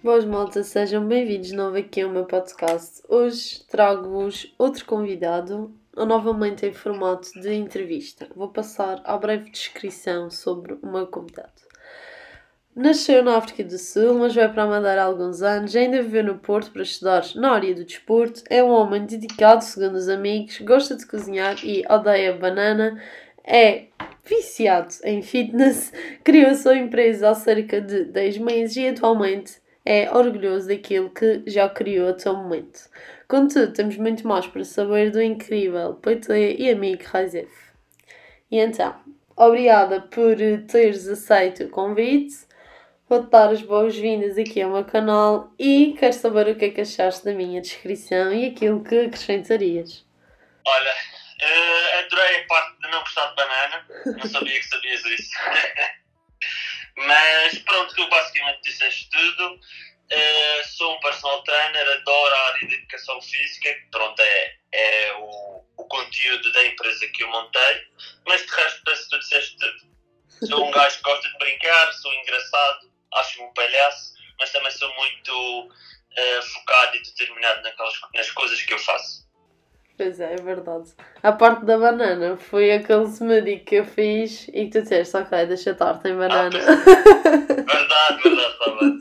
Boas malta, sejam bem-vindos novo aqui ao meu podcast. Hoje trago-vos outro convidado, novamente em formato de entrevista. Vou passar à breve descrição sobre o meu convidado. Nasceu na África do Sul, mas veio para a Madeira há alguns anos. Ainda viveu no Porto para estudar na área do desporto. É um homem dedicado, segundo os amigos, gosta de cozinhar e odeia banana. É viciado em fitness. Criou sua empresa há cerca de 10 meses e atualmente é orgulhoso daquilo que já criou até o momento. Contudo, temos muito mais para saber do incrível PT e amigo Raizef. E então, obrigada por teres aceito o convite. Vou-te dar as boas-vindas aqui ao meu canal e quero saber o que é que achaste da minha descrição e aquilo que acrescentarias. Olha, uh, adorei a parte de não gostar de banana, não sabia que sabias isso. Mas pronto, tu basicamente disseste tudo. Uh, sou um personal trainer, adoro a área de educação física, pronto, é, é o, o conteúdo da empresa que eu montei, mas de resto penso que tu disseste tudo. Sou um gajo que gosta de brincar, sou engraçado, acho-me um palhaço, mas também sou muito uh, focado e determinado naquelas, nas coisas que eu faço. Pois é, é verdade. A parte da banana foi aquele smoothie que eu fiz e que tu disseste, ok, deixa estar, tem banana. Ah, verdade, verdade, está bem.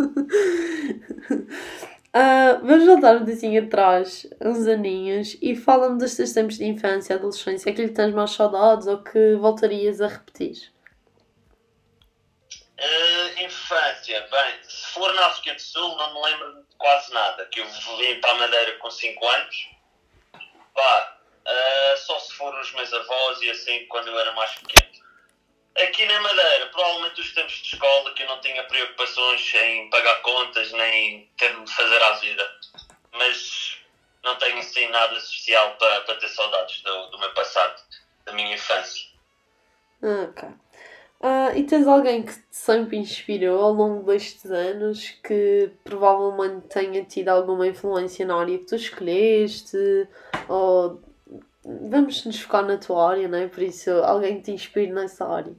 Uh, vamos voltar um bocadinho atrás, uns aninhos, e fala-me dos teus tempos de infância e adolescência, aquilo que tens mais saudades ou que voltarias a repetir. Uh, infância, bem, se for na África do Sul, não me lembro de quase nada, que eu vim para a Madeira com 5 anos. Pá, uh, só se for os meus avós e assim, quando eu era mais pequeno. Aqui na Madeira, provavelmente os tempos de escola que eu não tinha preocupações em pagar contas nem ter de fazer à vida. Mas não tenho assim nada especial para, para ter saudades do, do meu passado, da minha infância. Ok. Uh, e tens alguém que te sempre inspirou ao longo destes anos que provavelmente tenha tido alguma influência na área que tu escolheste? Ou vamos nos focar na tua área, não é? Por isso, alguém que te inspire nessa área?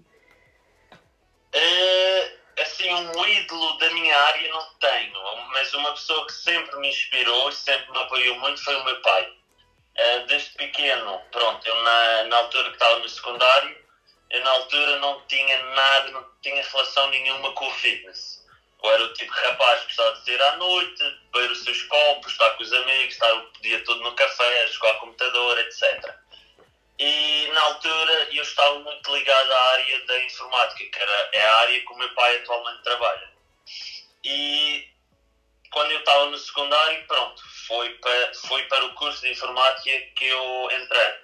Uh, assim, um ídolo da minha área não tenho, mas uma pessoa que sempre me inspirou e sempre me apoiou muito foi o meu pai. Uh, desde pequeno, pronto, eu na, na altura que estava no secundário, eu na altura não tinha nada, não tinha relação nenhuma com o fitness. Eu era o tipo de rapaz que gostava de sair à noite, beber os seus copos, estar com os amigos, estar o dia todo no café, jogar computador, etc. E na altura eu estava muito ligado à área da informática, que era, é a área que o meu pai atualmente trabalha. E quando eu estava no secundário, pronto, foi para, foi para o curso de informática que eu entrei.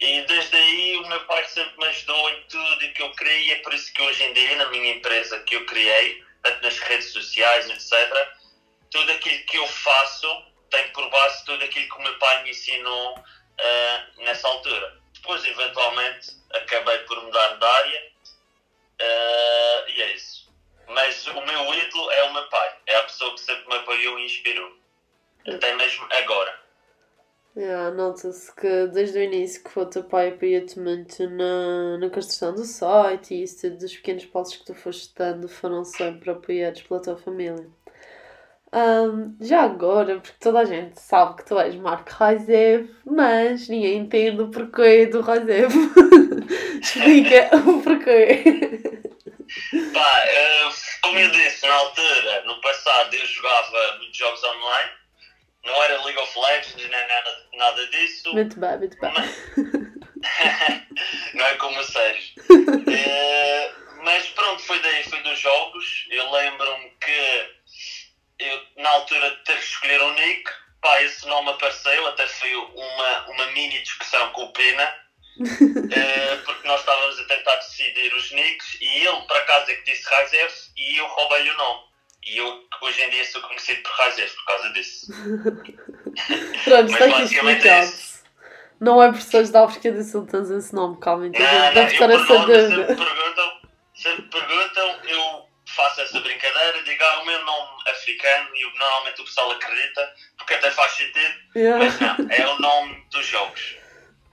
E desde aí o meu pai sempre me ajudou em tudo que eu criei, é por isso que hoje em dia, na minha empresa que eu criei, tanto nas redes sociais, etc., tudo aquilo que eu faço tem por base tudo aquilo que o meu pai me ensinou uh, nessa altura. Depois, eventualmente, acabei por mudar de área uh, e é isso. Mas o meu ídolo é o meu pai, é a pessoa que sempre me apoiou e inspirou. Até mesmo agora. Yeah, Nota-se que desde o início que o teu pai apoia-te muito na, na construção do site e isso tudo, dos pequenos passos que tu foste dando foram sempre apoiados pela tua família. Um, já agora, porque toda a gente sabe que tu és Marco Raizev, mas ninguém entende o porquê do Raizev. Explica o porquê. Pá, uh, como eu disse na altura, no passado eu jogava muitos jogos online não era League of Legends nem nada, nada disso. Muito bem, muito bem. não é como a séries. é, mas pronto, foi daí, foi dos jogos. Eu lembro-me que eu, na altura de ter que escolher um nick, pá, esse nome apareceu, até foi uma, uma mini discussão com o Pena. é, porque nós estávamos a tentar decidir os nicks e ele, por acaso, é que disse Raizef e eu roubei-lhe o nome. E eu hoje em dia sou conhecido por Raizef por causa disso. Pronto, está aqui explicado. Não é por seres da África do Sul tens esse nome, calma, então não, deve estar dúvida. Sempre perguntam, sempre perguntam, eu faço essa brincadeira, digo ah, o meu nome africano e normalmente o pessoal acredita, porque até faz sentido, yeah. mas não, é o nome dos jogos.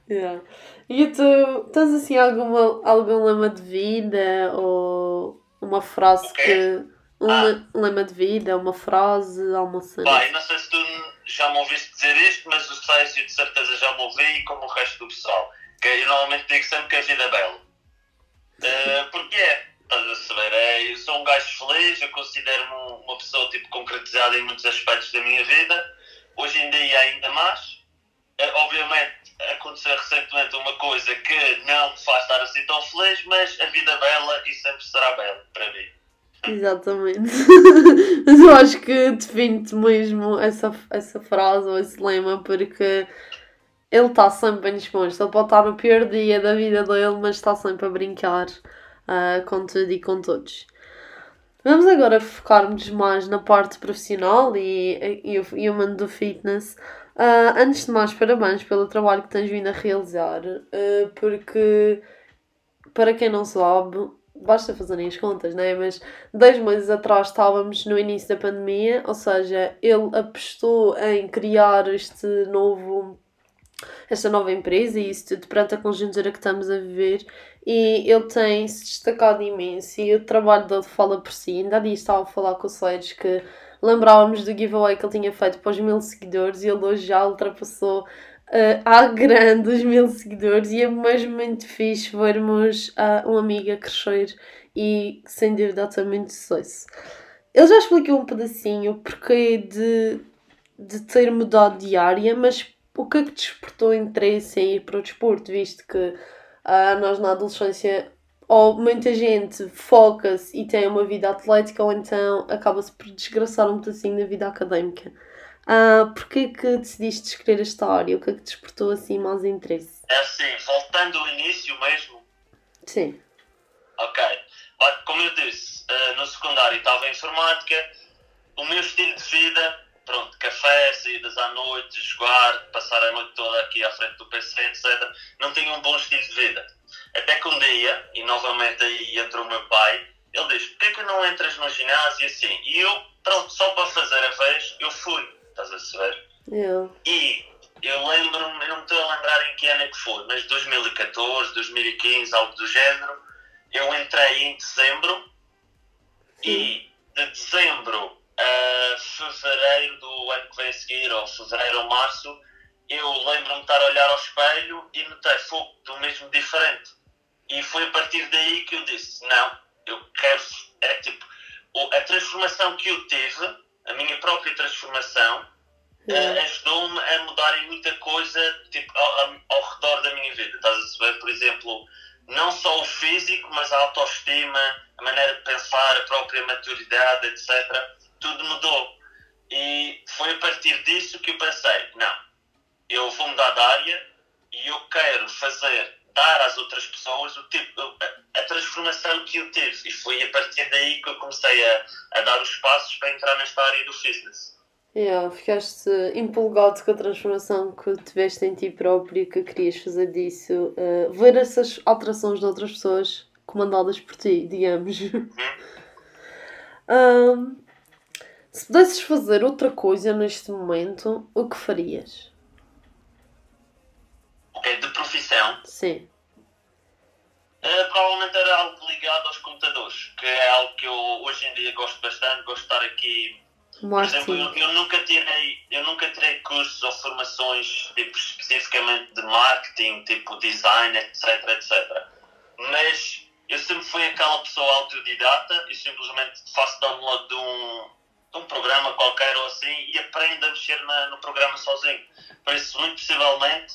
Yeah. E tu tens assim alguma, algum lema de vida ou uma frase que Um ah. lema de vida, uma frase, alguma cena. Pai, não sei se tu já me ouviste dizer isto, mas o Sérgio de certeza já me ouvi, como o resto do pessoal. Que eu normalmente digo sempre que a vida é bela. Uh, porque é, estás a saber, é, eu sou um gajo feliz, eu considero-me uma pessoa tipo, concretizada em muitos aspectos da minha vida. Hoje em dia ainda mais. Uh, obviamente aconteceu recentemente uma coisa que não me faz estar assim tão feliz, mas a vida é bela e sempre será bela para mim. Exatamente. Mas eu acho que define-te mesmo essa, essa frase ou esse lema porque ele está sempre bem disposto. Ele pode estar no pior dia da vida dele, mas está sempre a brincar uh, com tudo e com todos. Vamos agora focarmos mais na parte profissional e, e, e o mundo do fitness. Uh, antes de mais, parabéns pelo trabalho que tens vindo a realizar, uh, porque para quem não sabe, basta fazerem as contas, né? Mas dois meses atrás estávamos no início da pandemia, ou seja, ele apostou em criar este novo esta nova empresa e isso tudo perante a conjuntura que estamos a viver e ele tem se destacado imenso e o trabalho dele fala por si. Ainda há dias estava a falar com o Sérgio que lembrávamos do giveaway que ele tinha feito para os mil seguidores e ele hoje já ultrapassou uh, à grande os mil seguidores e é mesmo muito fixe vermos uh, uma amiga crescer e sem dúvida muito sucesso. Ele já explicou um pedacinho porque de, de ter mudado de área, mas o que é que despertou interesse em ir para o desporto, visto que uh, nós na adolescência ou muita gente foca-se e tem uma vida atlética ou então acaba-se por desgraçar um pedacinho na vida académica. Uh, Porquê que decidiste escolher esta área? O que é que despertou assim mais interesse? É assim, voltando ao início mesmo. Sim. Ok. Como eu disse, uh, no secundário estava em informática, o meu estilo de vida, pronto, café, saídas à noite, jogar, passar a noite toda aqui à frente do PC, etc. Não tinha um bom estilo de vida. Até que um dia, e novamente aí entrou o meu pai, ele diz: Porquê que não entras no ginásio assim? E eu, pronto, só para fazer a vez, eu fui Yeah. E eu lembro-me, não me estou a lembrar em que ano é que foi, mas 2014, 2015, algo do género, eu entrei em dezembro Sim. e de dezembro a fevereiro do ano que vem a seguir, ou fevereiro ou março, eu lembro-me de estar a olhar ao espelho e notei fogo do mesmo diferente. E foi a partir daí que eu disse: não, eu quero. É tipo, a transformação que eu tive, a minha própria transformação, uh, ajudou-me a mudar em muita coisa tipo, ao, ao, redor da minha vida. Estás a saber, por exemplo, não só o físico, mas a autoestima, a maneira de pensar, a própria maturidade, etc. Tudo mudou. E foi a partir disso que eu pensei: não, eu vou mudar de área e eu quero fazer, dar às outras pessoas o tipo, a, a transformação que eu tive. E foi a partir daí que eu comecei a, a dar os passos para entrar nesta área do fitness. Yeah, ficaste empolgado com a transformação que tiveste em ti próprio, que querias fazer disso, uh, ver essas alterações de outras pessoas comandadas por ti, digamos. um, se pudesses fazer outra coisa neste momento, o que farias? Ok, de profissão? Sim. Uh, provavelmente era algo ligado aos computadores, que é algo que eu hoje em dia gosto bastante, gosto de estar aqui por exemplo, eu, eu, nunca tirei, eu nunca tirei cursos ou formações tipo, especificamente de marketing, tipo design, etc, etc. Mas eu sempre fui aquela pessoa autodidata e simplesmente faço download de um, de um programa qualquer ou assim e aprendo a mexer na, no programa sozinho. Por isso, muito possivelmente,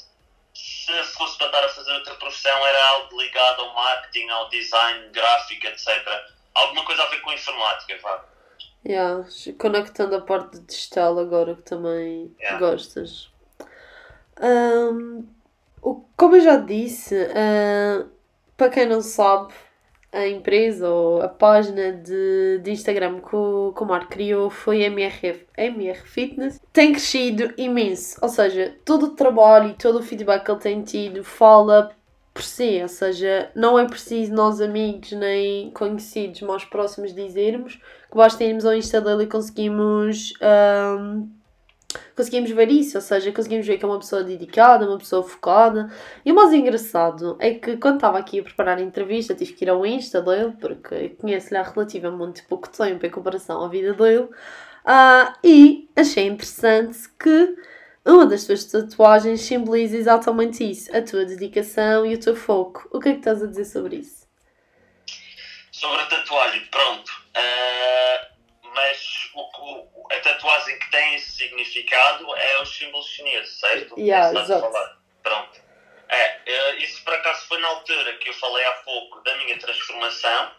se fosse para estar a fazer outra profissão, era algo ligado ao marketing, ao design gráfico, etc. Alguma coisa a ver com informática, vá. Yeah, conectando a parte digital agora que também yeah. gostas. Um, como eu já disse, uh, para quem não sabe, a empresa ou a página de, de Instagram que o, que o Marco criou foi MRF, MR Fitness. Tem crescido imenso, ou seja, todo o trabalho e todo o feedback que ele tem tido fala por si, ou seja, não é preciso nós amigos nem conhecidos mais próximos dizermos que basta irmos ao Insta dele e conseguimos um, conseguimos ver isso, ou seja, conseguimos ver que é uma pessoa dedicada, uma pessoa focada. E o mais engraçado é que quando estava aqui a preparar a entrevista, tive que ir ao Insta dele, porque conheço-lhe há relativamente pouco tempo em comparação à vida dele, uh, e achei interessante que uma das tuas tatuagens simboliza exatamente isso, a tua dedicação e o teu foco. O que é que estás a dizer sobre isso? Sobre a tatuagem, pronto. Uh mas o, a tatuagem que tem esse significado é os símbolos chineses, certo? Yeah, exato. Pronto. É, eh, isso por acaso foi na altura que eu falei há pouco da minha transformação.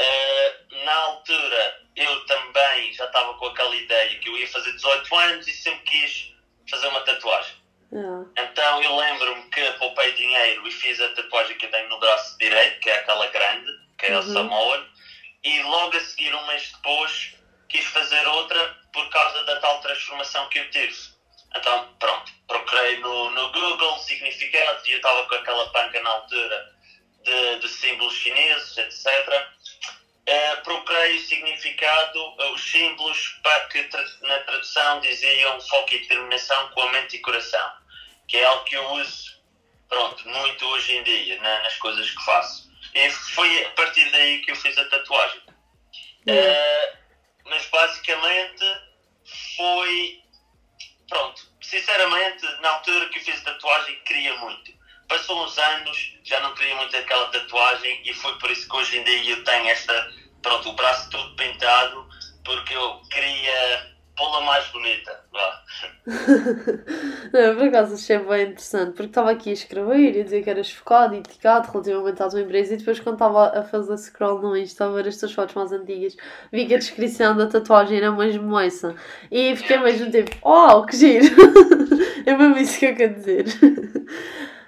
Uh, na altura eu também já estava com aquela ideia que eu ia fazer 18 anos e sempre quis fazer uma tatuagem. Yeah. Então eu lembro-me que poupei dinheiro e fiz a tatuagem que eu tenho no braço direito, que é aquela grande, que é uhum. a Samoa e logo a seguir, um mês depois, quis fazer outra por causa da tal transformação que eu tive. Então, pronto, procurei no, no Google significados e eu estava com aquela panca na altura de, de símbolos chineses, etc. Uh, eh, procurei o significado, uh, os símbolos para que na tradução diziam foco e determinação com a mente e coração, que é algo que eu uso pronto, muito hoje em dia na, nas coisas que faço. E foi a partir daí que eu fiz a tatuagem. Uh, mas basicamente foi. Pronto, sinceramente, na altura que eu fiz a tatuagem, queria muito. Passou uns anos, já não queria muito aquela tatuagem e foi por isso que hoje em dia eu tenho esta. Pronto, o braço todo pintado, porque eu queria pô-la mais bonita. Não, por acaso achei bem interessante, porque estava aqui a escrever e a dizer que eras focado e dedicado relativamente à tua empresa e depois quando estava a fazer scroll no Insta, a ver as tuas fotos mais antigas, vi que a descrição da tatuagem era mesmo essa. E fiquei mesmo tipo, oh, que giro! é mesmo isso que eu quero dizer.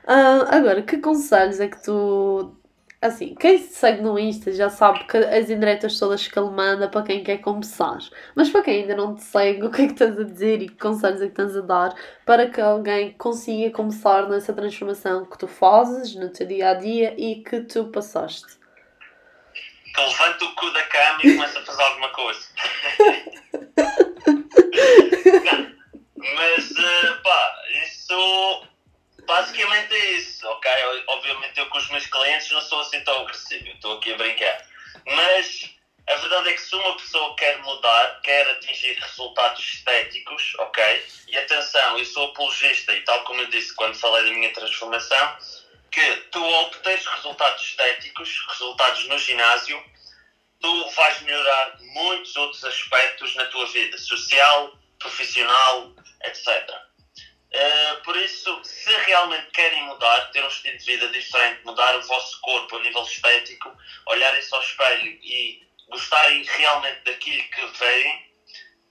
Uh, agora, que conselhos é que tu Assim, quem se segue no Insta já sabe que as indiretas todas que ele manda para quem quer começar. Mas para quem ainda não te segue, o que é que estás a dizer e que conselhos é que estás a dar para que alguém consiga começar nessa transformação que tu fazes no teu dia a dia e que tu passaste? Que levanta o cu da cama e começa a fazer alguma coisa. não, mas, uh, pá, isso basicamente é isso, ok? Obviamente eu com os meus clientes não sou assim tão agressivo, estou aqui a brincar. Mas a verdade é que se uma pessoa quer mudar, quer atingir resultados estéticos, ok? E atenção, eu sou apologista e tal como eu disse quando falei da minha transformação, que tu ao obteres resultados estéticos, resultados no ginásio, tu vais melhorar muitos outros aspectos na tua vida, social, profissional, etc. Uh, por isso, se realmente querem mudar, ter um estilo de vida diferente, mudar o vosso corpo a nível estético, olharem-se ao espelho e gostarem realmente daquilo que veem,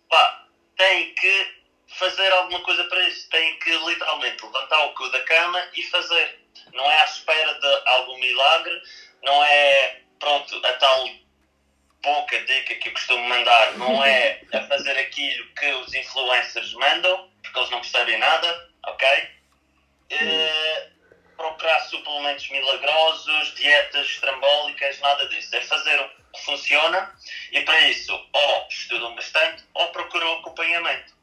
pá, têm que fazer alguma coisa para isso. Têm que literalmente levantar o cu da cama e fazer. Não é à espera de algum milagre, não é, pronto, a tal pouca dica que eu costumo mandar, não é a fazer aquilo que os influencers mandam porque eles não percebem nada, ok? Uh, procurar suplementos milagrosos, dietas estrambólicas, nada disso. É fazer o que funciona e para isso ou estudam bastante ou procuram acompanhamento.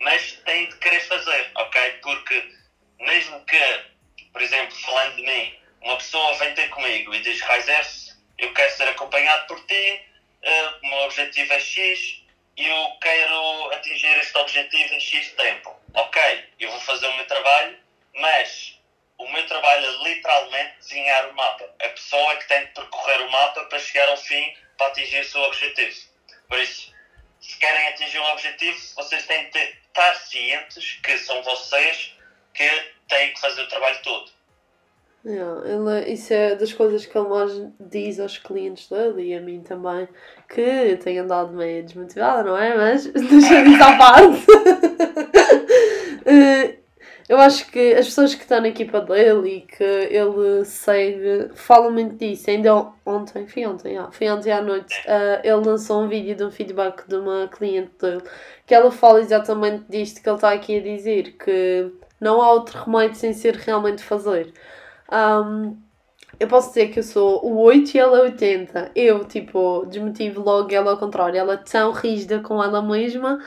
Mas têm de querer fazer, ok? Porque mesmo que, por exemplo, falando de mim, uma pessoa vem ter comigo e diz, Raizers, eu quero ser acompanhado por ti, uh, o meu objetivo é X, eu quero atingir este objetivo em X tempo. Ok, eu vou fazer o meu trabalho, mas o meu trabalho é literalmente desenhar o mapa. A pessoa é que tem de percorrer o mapa para chegar ao fim, para atingir o seu objetivo. Por isso, se querem atingir um objetivo, vocês têm de estar cientes que são vocês que têm que fazer o trabalho todo. Yeah, ele, isso é das coisas que ele mais diz aos clientes dele e a mim também, que tenho andado meio desmotivada, não é? Mas deixa isso à parte. Eh, eu acho que as pessoas que estão na equipa dele e que ele segue falam muito disso. Ainda ontem, foi ontem, yeah, foi ontem à noite, uh, ele lançou um vídeo de um feedback de uma cliente dele que ela fala exatamente disto que ele está aqui a dizer, que não há outro remédio sem ser realmente fazer. Um, eu posso dizer que eu sou o 8 e ela é 80. Eu, tipo, desmotivo logo ela ao contrário. Ela é tão rígida com ela mesma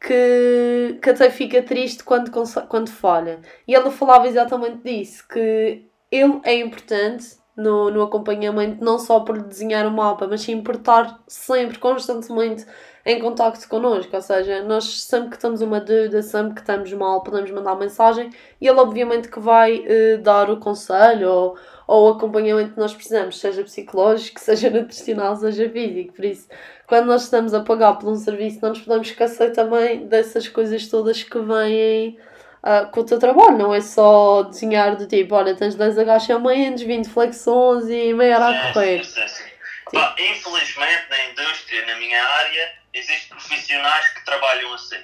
que, que até fica triste quando, quando falha. E ela falava exatamente disso, que ele é importante no, no acompanhamento, não só por desenhar o mapa, mas sim por estar sempre, constantemente em contacto connosco. Ou seja, nós sempre que temos uma dúvida, sempre que estamos mal, podemos mandar mensagem e ele, obviamente, que vai uh, dar o conselho ou, ou o acompanhamento que nós precisamos, seja psicológico, seja nutricional, seja físico. Por isso, quando nós estamos a pagar por um serviço, não nos podemos esquecer também dessas coisas todas que vêm uh, com o teu trabalho, não é só desenhar do tipo, olha, tens 10 agachamentos, 20 flexões e meia hora a correr. Sim, sim, sim. Bah, infelizmente, na indústria, na minha área, existem profissionais que trabalham assim.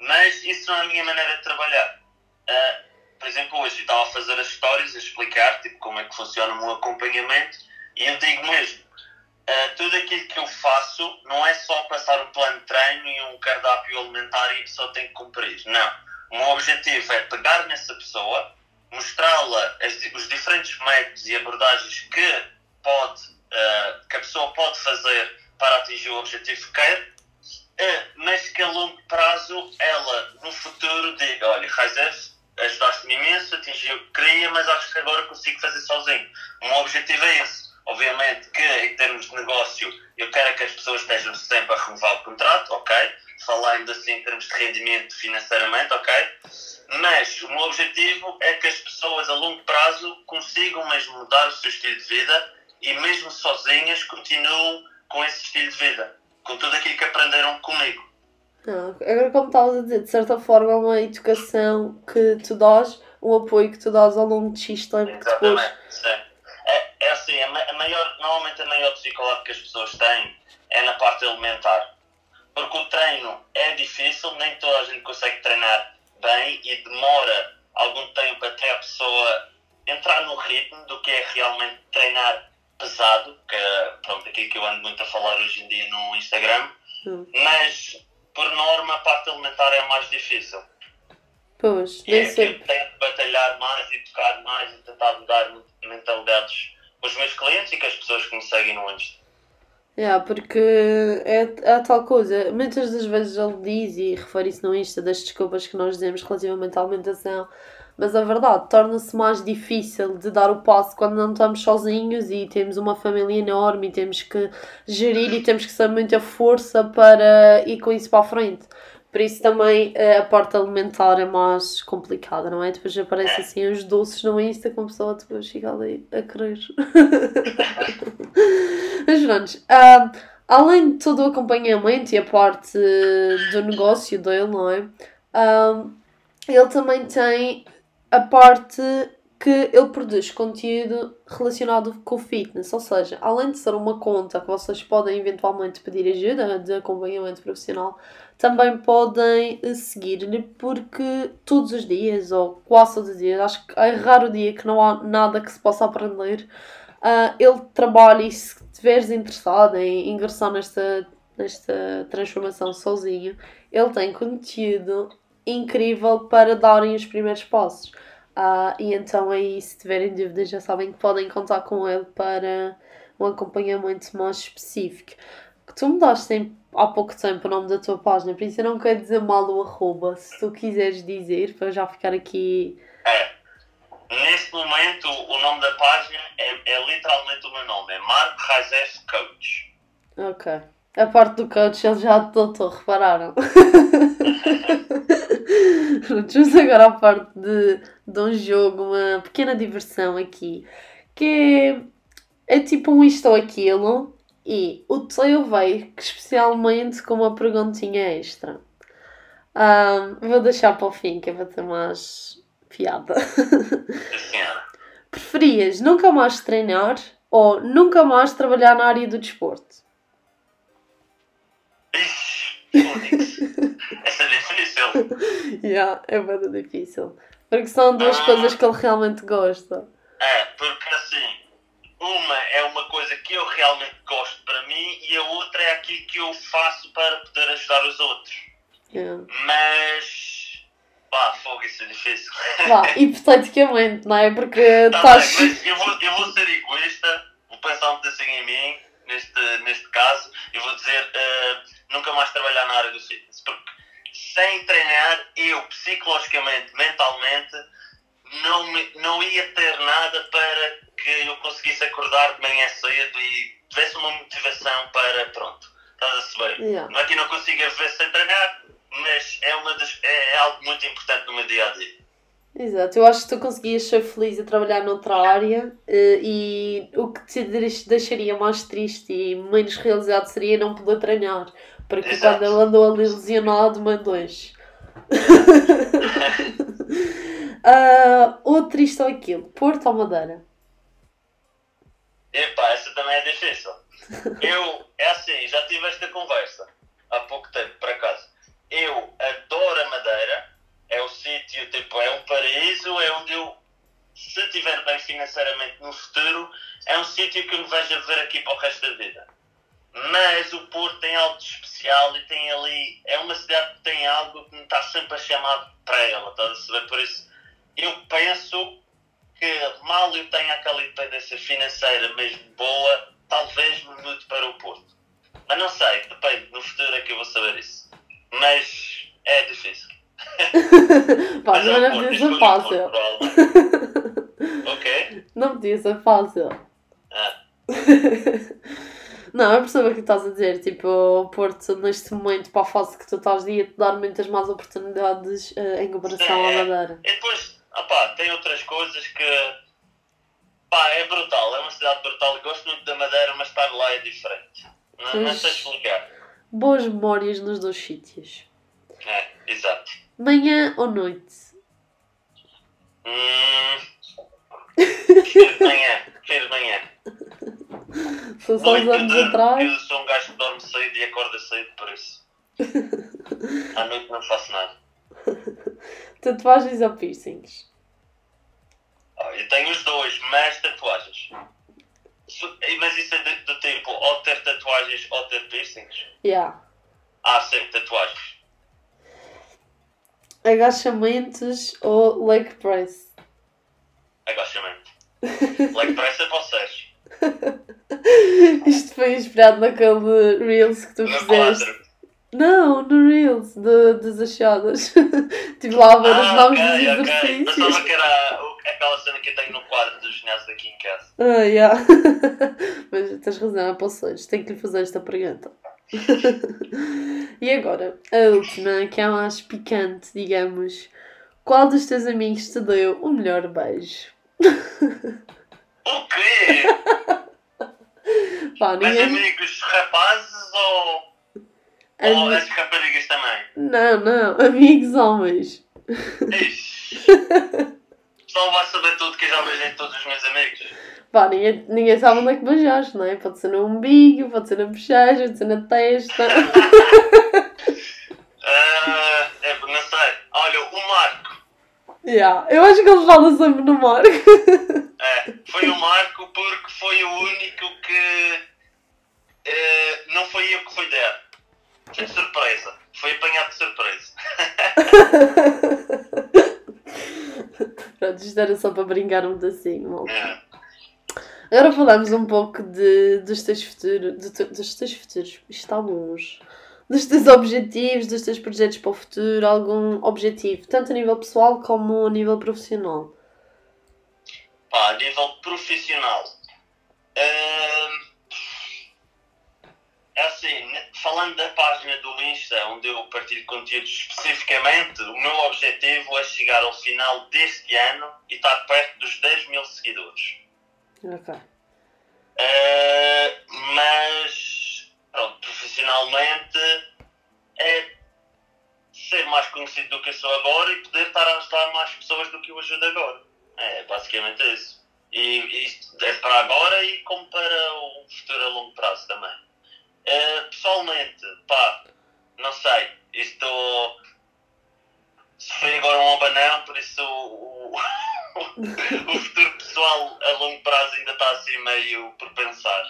Mas isso não é a minha maneira de trabalhar. Uh, por exemplo, hoje estava a fazer as histórias, a explicar tipo, como é que funciona o meu acompanhamento, e eu digo mesmo, uh, tudo aquilo que eu faço não é só passar um plano de treino e um cardápio alimentar e a pessoa tem que cumprir. Não o meu objetivo é pegar nessa pessoa, mostrá-la os diferentes métodos e abordagens que, pode, uh, que a pessoa pode fazer para atingir o objetivo que quer, mas que a longo prazo ela, no futuro, diga: Olha, Raizef, ajudaste-me imenso, atingi o que queria, mas acho que agora consigo fazer sozinho. O meu objetivo é esse. Obviamente que, em termos de negócio, eu quero que as pessoas estejam sempre a renovar o contrato, ok? falando assim em termos de rendimento financeiramente, ok? Mas o meu objetivo é que as pessoas a longo prazo consigam mesmo mudar o seu estilo de vida e mesmo sozinhas continuam com esse estilo de vida, com tudo aquilo que aprenderam comigo. Ah, agora como estavas a dizer, de certa forma é uma educação que tu dás, um apoio que tu dás ao longo de X tempo Exatamente, depois... sim. É, é assim, a maior, normalmente a maior dificuldade que as pessoas têm é na parte alimentar porque o treino é difícil, nem toda a gente consegue treinar bem e demora algum tempo até a pessoa entrar no ritmo do que é realmente treinar pesado, que é pronto, aquilo que eu ando muito a falar hoje em dia no Instagram, hum. mas por norma a parte alimentar é a mais difícil. Pois, e é que tenho de batalhar mais e tocar mais e tentar mudar mentalidades com os meus clientes e com as pessoas que me seguem no Insta. Yeah, porque é, é a tal coisa. Muitas das vezes ele diz e refere isso no Insta das desculpas que nós dizemos relativamente à alimentação, mas a verdade torna-se mais difícil de dar o passo quando não estamos sozinhos e temos uma família enorme e temos que gerir e temos que ter muita força para ir com isso para a frente. Por isso também eh, a parte alimentar é mais complicada, não é? Depois aparecem assim os doces no Insta com a pessoa depois fica ali a querer. Mas pronto, uh, além de todo o acompanhamento e a parte do negócio dele, não é? Uh, ele também tem a parte que ele produz conteúdo relacionado com o fitness, ou seja, além de ser uma conta que vocês podem eventualmente pedir ajuda de acompanhamento profissional, também podem eh, seguir-lhe porque todos os dias, ou quase todos os dias, acho que é raro o dia que não há nada que se possa aprender. Uh, ele trabalha e se estiveres interessado em ingressar nesta, nesta transformação sozinho, ele tem conteúdo incrível para darem os primeiros passos. Uh, e então aí, se tiverem dúvidas, já sabem que podem contar com ele para um acompanhamento mais específico. Que tu mudaste em, há pouco tempo o nome da tua página, por isso eu não quero dizer mal o arroba, se tu quiseres dizer, para já ficar aqui. É. Neste momento, o nome da página é, é literalmente o meu nome, é Marco Razef Coach. Ok. A parte do coach ele já doutor, repararam? Vamos agora à parte de, de um jogo, uma pequena diversão aqui. Que é, é tipo um isto ou aquilo. E o teu veio especialmente com uma perguntinha extra. Um, vou deixar para o fim, que é para ter mais piada. Preferias nunca mais treinar ou nunca mais trabalhar na área do desporto? Essa. yeah, é muito difícil. Porque são duas ah, coisas que ele realmente gosta. É, porque assim, uma é uma coisa que eu realmente gosto para mim e a outra é aquilo que eu faço para poder ajudar os outros. Yeah. Mas. Pá, fogo, isso é difícil. Pá, hipoteticamente, não é? Porque tá estás. eu, vou, eu vou ser egoísta, vou pensar um pouquinho em mim, neste, neste caso, e vou dizer. Uh, nunca mais trabalhar na área do fitness, porque sem treinar, eu psicologicamente, mentalmente, não, me, não ia ter nada para que eu conseguisse acordar de manhã cedo e tivesse uma motivação para, pronto, estás a saber? Yeah. Não é que eu não consiga viver sem treinar, mas é, uma das, é, é algo muito importante no meu dia a dia. Exato, eu acho que tu conseguias ser feliz a trabalhar noutra área eh, e o que te deix- deixaria mais triste e menos realizado seria não poder treinar. Porque Exato. quando ele andou ali lesionado, mandou-os. Ah, outro isto ou aquilo, Porto ou Madeira? Epá, essa também é difícil. Eu, é assim, já tive esta conversa há pouco tempo, por acaso. Eu adoro a Madeira, é o sítio, tipo, é um paraíso, é onde eu, se estiver bem financeiramente no futuro, é um sítio que eu me vejo a viver aqui para o resto da vida. Mas o Porto tem algo de especial e tem ali, é uma cidade que tem algo que me está sempre a chamar para ela, estás a saber? Por isso, eu penso que mal eu tenha aquela independência financeira mesmo boa, talvez me mude para o Porto. Mas não sei, depende, no futuro é que eu vou saber isso. Mas é difícil. Pá, Mas não é o fácil. Porto, ok? Não ser fácil. Ah, Não, eu percebo o que estás a dizer. Tipo, o Porto, neste momento, para a fase que tu estás, ia-te dar muitas mais oportunidades eh, em comparação à É. Madeira. e depois, opá, tem outras coisas que. Pá, é brutal, é uma cidade brutal. Gosto muito da Madeira, mas estar lá é diferente. Não, não sei Pois. explicar. Boas memórias nos dois sítios. É, exato. Manhã ou noite? Hum. Prefiro de manhã, prefiro de manhã. São só Noite anos atrás. Eu sou um gajo que dorme cedo e acorda cedo, por isso. À noite não faço nada. Tatuagens ou piercings? Ah, Eu tenho os dois, mas tatuagens. Mas isso é de- do tipo, ou ter tatuagens ou ter piercings? Yeah. Ah, sim, tatuagens. Agachamentos ou leg press? Agachamento. Leg press é para Sérgio. Isto foi inspirado naquele Reels que tu No fizeste. quadro. Não, no Reels de, das achadas. Estive lá a ver os Ah, nomes ok, dos exercícios. Pensava que era aquela cena que eu tenho no quadro do ginásio daqui em casa. Ah, yeah. Mas tens razão, é para os sonhos. Tenho que lhe fazer esta pergunta. e agora, a última, que é a mais picante, digamos. Qual dos teus amigos te deu o melhor beijo? O quê? Pá, Mas ninguém... amigos rapazes ou, ou as raparigas também? Não, não, amigos homens. Ixi. Só vai saber tudo que eu já beijei todos os meus amigos. Pá, ninguém, ninguém sabe onde é que beijaste, não é? Pode ser no umbigo, pode ser na bochecha, pode ser na testa. Ah, é, não sei. Olha, o Marco. yeah. Eu acho que eles falam sempre no Marco. Foi o Marco porque foi o único que. eh, não foi eu que fui dar. Foi de surpresa. Foi apanhado de surpresa. Pronto, isto era só para brincar um pedacinho, mal. É. Agora falamos um pouco de, dos teus futuros. de dos teus futuros. Isto está hoje. Dos teus objetivos, dos teus projetos para o futuro, algum objetivo, tanto a nível pessoal como a nível profissional. Pá, a nível profissional. É assim, ne- falando da página do Insta, onde eu partilho conteúdos especificamente, o meu objetivo é chegar ao final deste ano e estar perto dos 10 mil seguidores. Ok. Uh, mas, pronto, profissionalmente é ser mais conhecido do que eu sou agora e poder estar a ajudar mais pessoas do que eu ajudo agora. É basicamente isso. E isto é para agora e como para o futuro a longo prazo também. Uh, pessoalmente, pá, não sei, isto sofri agora um abanão, por isso o, o, futuro pessoal a longo prazo ainda está assim meio por pensar.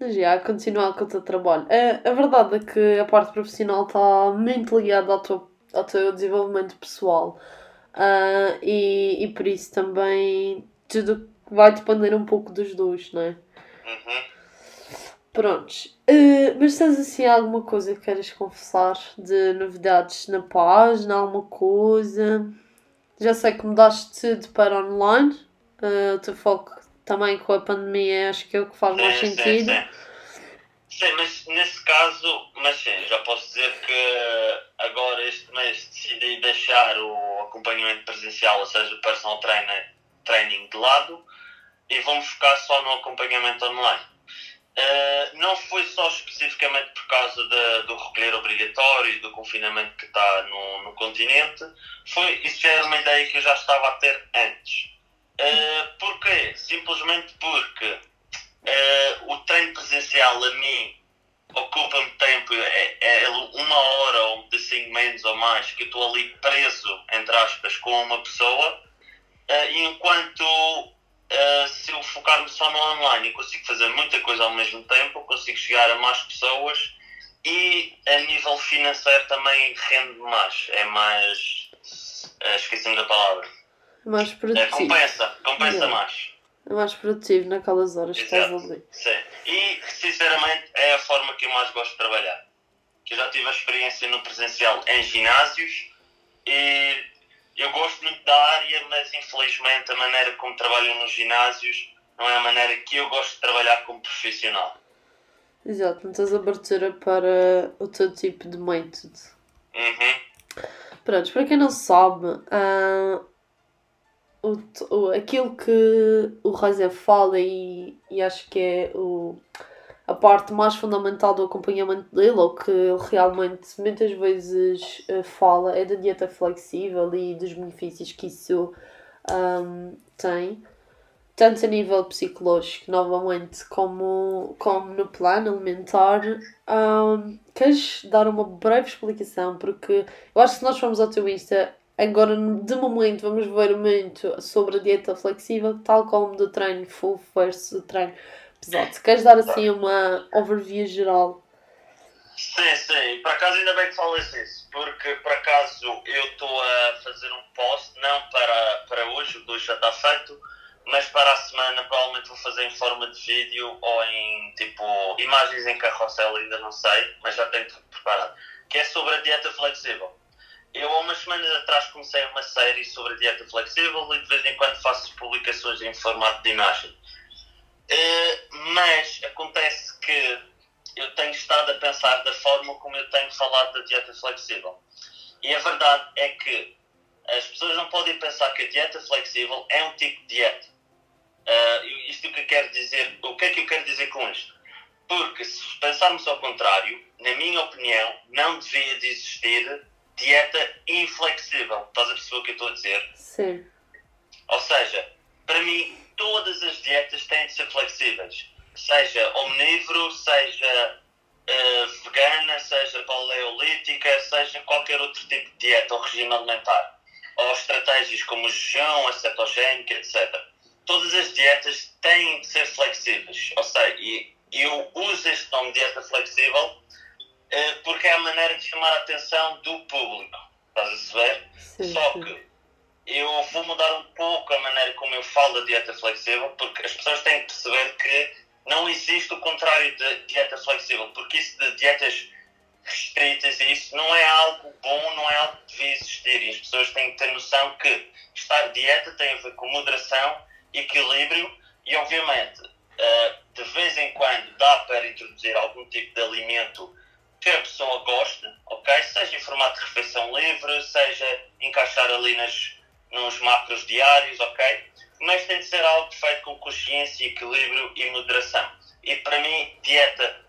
Já, continuar com o teu trabalho. A, a verdade é que a parte profissional está muito ligada ao teu, ao teu desenvolvimento pessoal. Ah, e, e por isso também tudo vai depender um pouco dos dois, não é? Uhum. Prontos. Uh, mas tens assim alguma coisa que queiras confessar de novidades na página, alguma coisa? Já sei que mudaste tudo para online. Uh, o teu foco também com a pandemia acho que é o que faz mais sentido. Sim, sim. Sim, mas nesse caso, mas sim, já posso dizer que agora este mês decidi deixar o acompanhamento presencial, ou seja, o personal trainer, training de lado e vamos focar só no acompanhamento online. Uh, não foi só especificamente por causa de, do recolher obrigatório e do confinamento que está no, no continente, foi, isso já era uma ideia que eu já estava a ter antes. Uh, porquê? Simplesmente porque presencial a mim ocupa-me tempo, é, é, uma hora ou de cinco menos ou mais que eu estou ali preso, entre aspas, com uma pessoa, uh, enquanto uh, se eu focar-me só no online e consigo fazer muita coisa ao mesmo tempo, consigo chegar a mais pessoas e a nível financeiro também rende mais. É mais. Uh, Esqueci-me da palavra. Mais produtivo. É, compensa, compensa yeah. mais. É mais produtivo naquelas horas Exato. que estás ali. Sim. E, sinceramente, é a forma que eu mais gosto de trabalhar. Que eu já tive a experiência no presencial em ginásios e eu gosto muito da área, mas infelizmente a maneira como trabalham nos ginásios não é a maneira que eu gosto de trabalhar como profissional. Exato, não tens abertura para o teu tipo de método. Uhum. Pronto, para quem não sabe, uh, o, o, aquilo que o Razer fala e, e acho que é o a parte mais fundamental do acompanhamento dele, ou que ele realmente muitas vezes uh, fala, é da dieta flexível e dos benefícios que isso um, tem, tanto a nível psicológico, novamente, como, como no plano alimentar. Um, queres dar uma breve explicação? Porque eu acho que se nós formos ao teu Insta, agora de momento vamos ver muito sobre a dieta flexível, tal como do treino full versus do treino Exato. Queres dar assim uma overview geral? Sim, sim. Por acaso ainda bem que falas isso, porque por acaso eu estou a fazer um post, não para, para hoje, o hoje já está feito, mas para a semana provavelmente vou fazer em forma de vídeo ou em tipo imagens em carrossel, ainda não sei, mas já tenho tudo preparado, que é sobre a dieta flexível. Eu há umas semanas atrás comecei uma série sobre dieta flexível e de vez em quando faço publicações em formato de imagem. Uh, mas acontece que eu tenho estado a pensar da forma como eu tenho falado da dieta flexível. E a verdade é que as pessoas não podem pensar que a dieta flexível é um tipo de dieta. Uh, isto que eu quero dizer, o que é que eu quero dizer com isto? Porque se pensarmos ao contrário, na minha opinião, não devia de existir dieta inflexível. Estás a perceber o que eu estou a dizer? Sim. Ou seja, para mim, todas as dietas têm de ser flexíveis. Seja omnívoro, seja uh, vegana, seja paleolítica, seja qualquer outro tipo de dieta ou regime alimentar. Ou estratégias como o jejum, a cetogénica, etc. Todas as dietas têm de ser flexíveis. Ou seja, e eu uso este nome dieta flexível porque é a maneira de chamar a atenção do público. Estás a saber? Só que eu vou mudar um pouco a maneira como eu falo da dieta flexível, porque as pessoas têm que perceber que não existe o contrário de dieta flexível, porque isso de dietas restritas e isso não é algo bom, não é algo que devia existir. E as pessoas têm que ter noção que estar dieta tem a ver com moderação, equilíbrio e, obviamente, eh, de vez em quando dá para introduzir algum tipo de alimento que a pessoa goste, ok? Seja em formato de refeição livre, seja encaixar ali nas nos macros diários, ok? Mas tem de ser algo feito com consciência, equilíbrio e moderação. E para mim, dieta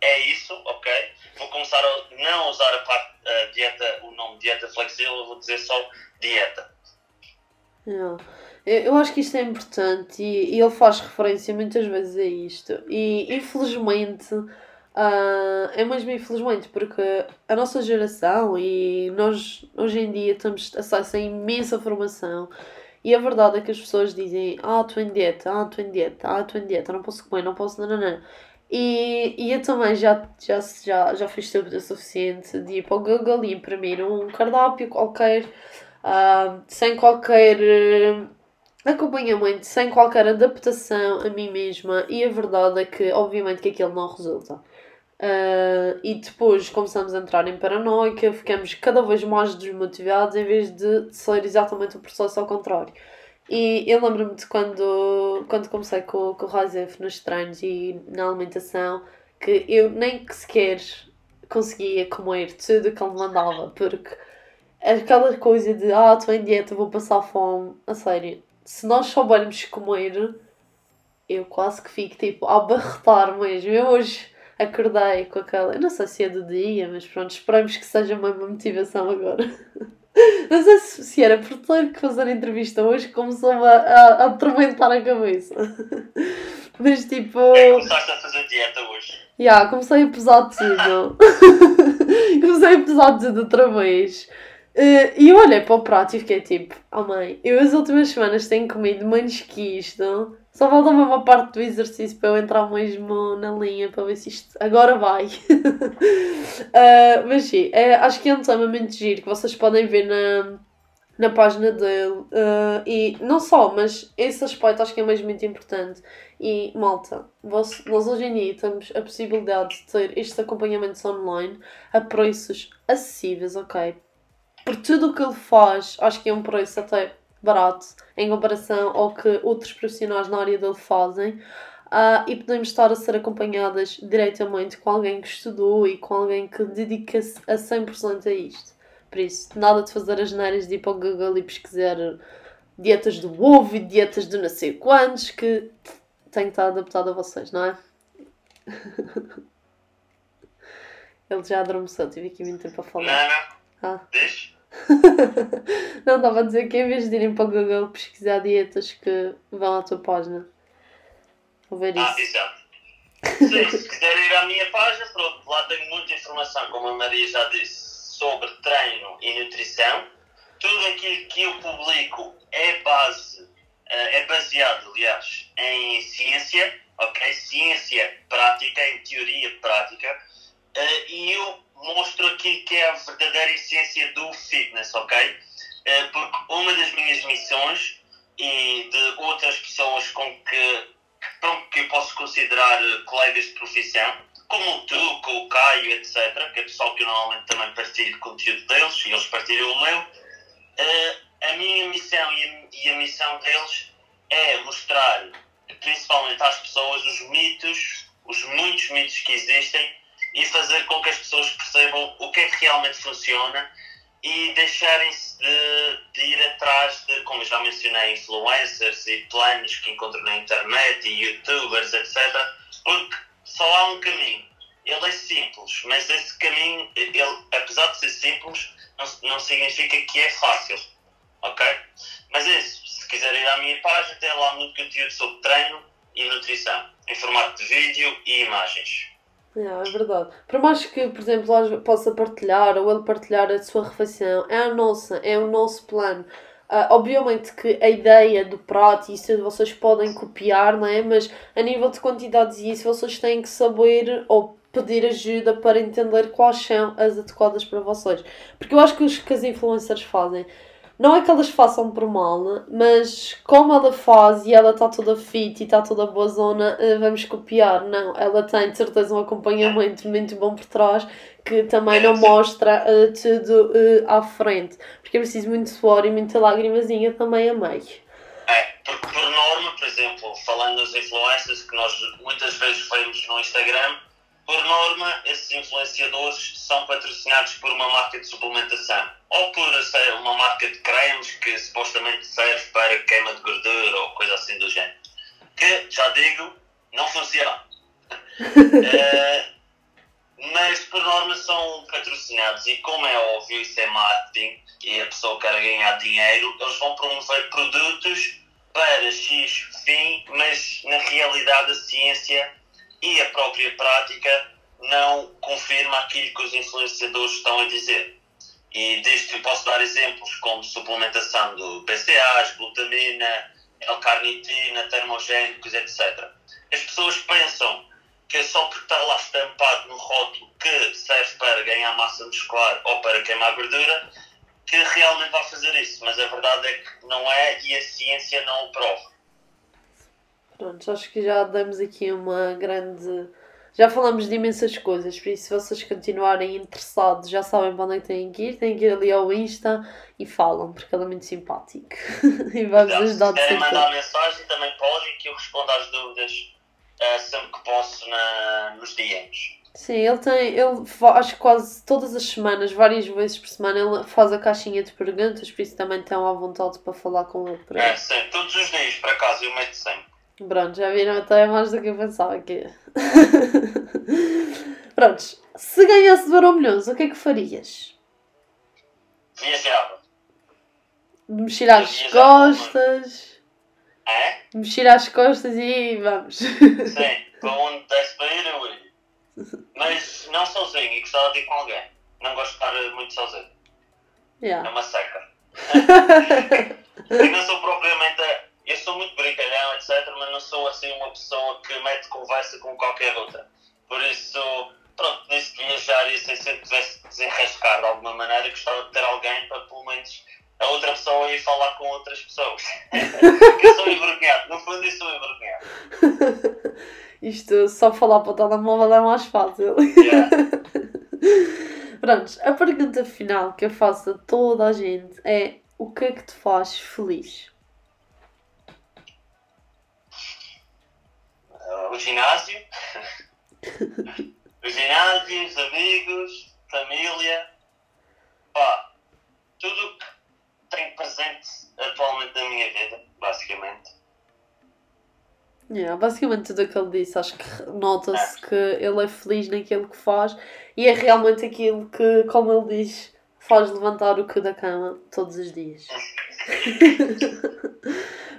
é isso, ok? Vou começar a não usar a parte a dieta, o nome dieta flexível, vou dizer só dieta. Não. Eu acho que isto é importante e, e ele faz referência muitas vezes a isto. E infelizmente Uh, é mesmo infelizmente porque a nossa geração e nós hoje em dia temos acesso a imensa formação e a verdade é que as pessoas dizem ah, estou em dieta, ah, estou em dieta, ah, estou em dieta, não posso comer, não posso, não. E, e eu também já, já, já, já fiz tempo o suficiente de ir para o Google e imprimir um cardápio qualquer, uh, sem qualquer acompanhamento sem qualquer adaptação a mim mesma e a verdade é que obviamente que aquilo não resulta. Uh, e depois começamos a entrar em paranoica, ficamos cada vez mais desmotivados em vez de ser exatamente o processo ao contrário. E eu lembro-me de quando, quando comecei com, com o Razef nos treinos e na alimentação, que eu nem sequer conseguia comer tudo o que ele mandava, porque aquela coisa de ah, estou em dieta, vou passar fome, a sério, se nós soubermos comer, eu quase que fico tipo a barretar mesmo. Eu hoje acordei com aquela. Eu não sei se é do dia, mas pronto, esperamos que seja uma motivação agora. Não sei se era por ter que fazer a entrevista hoje começou-me a, a, a atormentar a cabeça. Mas tipo. É, começaste a fazer dieta hoje? Já, yeah, comecei a pesar tudo. comecei a pesar tudo outra vez. Uh, e eu olhei para o prato e fiquei tipo, oh mãe, eu as últimas semanas tenho comido menos que isto. Só falta uma parte do exercício para eu entrar mesmo na linha para ver se isto agora vai. uh, mas sim, é, acho que é um muito giro que vocês podem ver na, na página dele. Uh, e não só, mas esse aspecto acho que é mesmo muito importante. E malta, nós hoje em dia temos a possibilidade de ter estes acompanhamentos online a preços acessíveis, ok? por tudo o que ele faz, acho que é um preço até barato em comparação ao que outros profissionais na área dele fazem. Uh, e podemos estar a ser acompanhadas diretamente com alguém que estudou e com alguém que dedica-se a 100% a isto. Por isso, nada de fazer as neiras de ir para o Google e pesquisar dietas do ovo e dietas do não sei quantos, que tem que estar adaptado a vocês, não é? Ele já adormeceu, tive aqui muito tempo a falar. Não, não. Ah. Não, estava a dizer que em vez de irem para o Google pesquisar dietas que vão à tua página. Vou ver ah, isso. exato. Sim, se quiserem ir à minha página, pronto, lá tenho muita informação, como a Maria já disse, sobre treino e nutrição. Tudo aquilo que eu publico é base, eh, é baseado, aliás, em ciência, ok? Ciência prática, em teoria prática. Eh, e eu mostro aquilo que é a verdadeira essência do fitness, ok? Eh, porque uma das minhas missões e de outras pessoas com que, pronto, que eu posso considerar colegas de profissão, como tu, com o Caio, etc., que é pessoal que eu normalmente também partilho conteúdo deles e eles partilham o meu, eh, a minha missão e a missão deles é mostrar, principalmente às pessoas, os mitos, os muitos mitos que existem e fazer com que as pessoas percebam o que é que realmente funciona e deixarem-se de, de, ir atrás de, como já mencionei, influencers e planos que encontram na internet e youtubers, etc. Porque só há um caminho. Ele é simples, mas esse caminho, ele, apesar de ser simples, não, não significa que é fácil. Ok? Mas é isso. Se quiser ir à minha página, tem lá muito conteúdo sobre treino e nutrição, em formato de vídeo e imagens. Yeah, é verdade. Por mais que, por exemplo, possa partilhar ou ele partilhar a sua refeição, é a nossa, é o nosso plano. Uh, obviamente que a ideia do prato, isso vocês podem copiar, não é? Mas a nível de quantidades e isso, vocês têm que saber ou pedir ajuda para entender quais são as adequadas para vocês. Porque eu acho que os que as influencers fazem não é que elas façam por mal, mas como ela faz e ela está toda fit e está toda boa zona, eh, vamos copiar. Não, ela tem de certeza um acompanhamento muito bom por trás que também não mostra uh, tudo uh, à frente. Porque é preciso muito suor e muita lágrimazinha também a meio. É, porque por norma, por exemplo, falando das influências que nós muitas vezes vemos no Instagram, por norma, esses influenciadores são patrocinados por uma marca de suplementação ou por uma marca de cremes que supostamente serve para queima de gordura ou coisa assim do género. Que, já digo, não funciona. uh, mas por norma são patrocinados e como é óbvio isso é marketing e a pessoa quer ganhar dinheiro, eles vão promover produtos para X fim, mas na realidade a ciência e a própria prática não confirma aquilo que os influenciadores estão a dizer. E disto eu posso dar exemplos como suplementação do BCAAs, glutamina, L-carnitina, termogénicos, etc. As pessoas pensam que é só porque está lá estampado no rótulo que serve para ganhar massa muscular ou para queimar gordura, que realmente vai fazer isso, mas a verdade é que não é e a ciência não o prova. Pronto, acho que já damos aqui uma grande. Já falamos de imensas coisas, por isso, se vocês continuarem interessados, já sabem para onde é que têm que ir. Têm que ir ali ao Insta e falam, porque ele é muito simpático. e vai-vos Então, ajudar se de querem certeza. mandar mensagem, também podem, que eu respondo às dúvidas eh, sempre que posso na, nos DMs. Sim, ele tem, ele faz quase todas as semanas, várias vezes por semana, ele faz a caixinha de perguntas, por isso também estão à vontade para falar com ele. Por aí. É, sempre, todos os dias, por acaso, eu meto sempre. Pronto, já viram até mais do que eu pensava que ia. Prontos, se ganhasse de Euro Milhões, o que é que farias? Viajava. Mexer às costas, É? mexer às costas e vamos. Sim, para onde desse para ir, eu ia. Mas não sozinho, e gostava de ir com alguém. Não gosto de estar muito sozinho. É Yeah. uma seca. e não sou propriamente. Eu sou muito brincalhão, etc., mas não sou assim uma pessoa que mete conversa com qualquer outra. Por isso, pronto, nisso de viajar e assim, sempre tivesse de desenrascar de alguma maneira, gostava de ter alguém para pelo menos a outra pessoa ir falar com outras pessoas. que eu sou envergonhado, no fundo eu sou envergonhado. Isto só falar para o telemóvel é mais fácil. Yeah. Prontos, a pergunta final que eu faço a toda a gente é: o que é que te faz feliz? O ginásio, o ginásio, os amigos, família, pá, tudo o que tenho presente atualmente na minha vida, basicamente. Yeah, basicamente tudo o que ele disse, acho que nota-se que ele é feliz naquilo que faz e é realmente aquilo que, como ele diz, faz levantar o cu da cama todos os dias.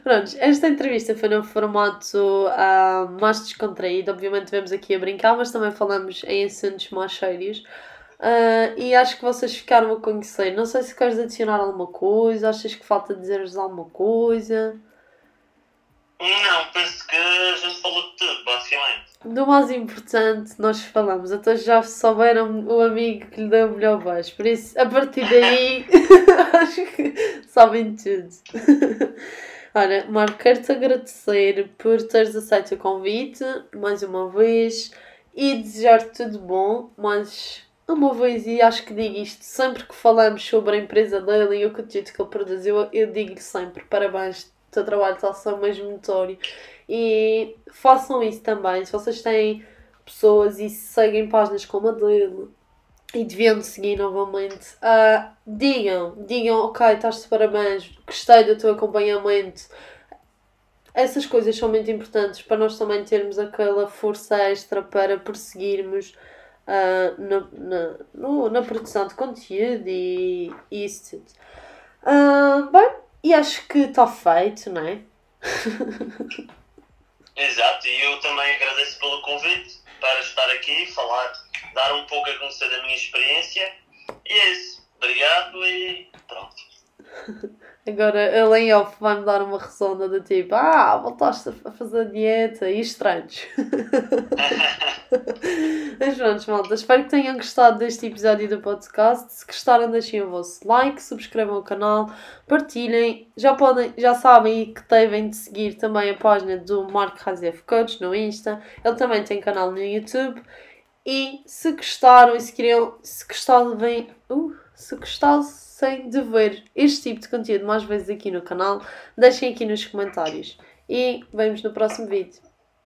Pronto, esta entrevista foi num formato ah, mais descontraído. Obviamente, vemos aqui a brincar, mas também falamos em assuntos mais sérios. Ah, e acho que vocês ficaram a conhecer. Não sei se queres adicionar alguma coisa, achas que falta dizer-vos alguma coisa. Não, penso que a gente falou de tudo, basicamente. Do mais importante, nós falamos. Até já souberam o amigo que lhe deu o melhor beijo. Por isso, a partir daí, acho que sabem tudo. Olha, Marco, quero-te agradecer por teres aceito o convite mais uma vez e desejar-te tudo bom. Mas uma vez, e acho que digo isto sempre que falamos sobre a empresa dele e o conteúdo que ele produz, eu, digo-lhe sempre: parabéns, o teu trabalho está ser mesmo notório. E façam isso também. Se vocês têm pessoas e seguem páginas como a dele e deviam de seguir novamente, ah, digam, digam, ok, estás de parabéns, gostei do teu acompanhamento. Essas coisas são muito importantes para nós também termos aquela força extra para prosseguirmos ah, na, na, no- na produção de conteúdo e, e isso tudo. Ah, bem, e acho que está feito, não é? Exato, e eu também agradeço pelo convite para estar aqui, falar, dar um pouco a conhecer da minha experiência. E é isso. Obrigado e pronto. Agora ele em off vai-me dar uma ressonda do tipo Ah, voltaste a fazer dieta e estranhos. Mas pronto, malta, espero que tenham gostado deste episódio do podcast. Se gostaram, deixem o vosso like, subscrevam o canal, partilhem. Já, podem, já sabem que devem de seguir também a página do Marco Razef Coach no Insta. Ele também tem canal no YouTube. E se gostaram e se queriam, se gostassem, uh, se gostassem de ver este tipo de conteúdo mais vezes aqui no canal, deixem aqui nos comentários. E vemos no próximo vídeo.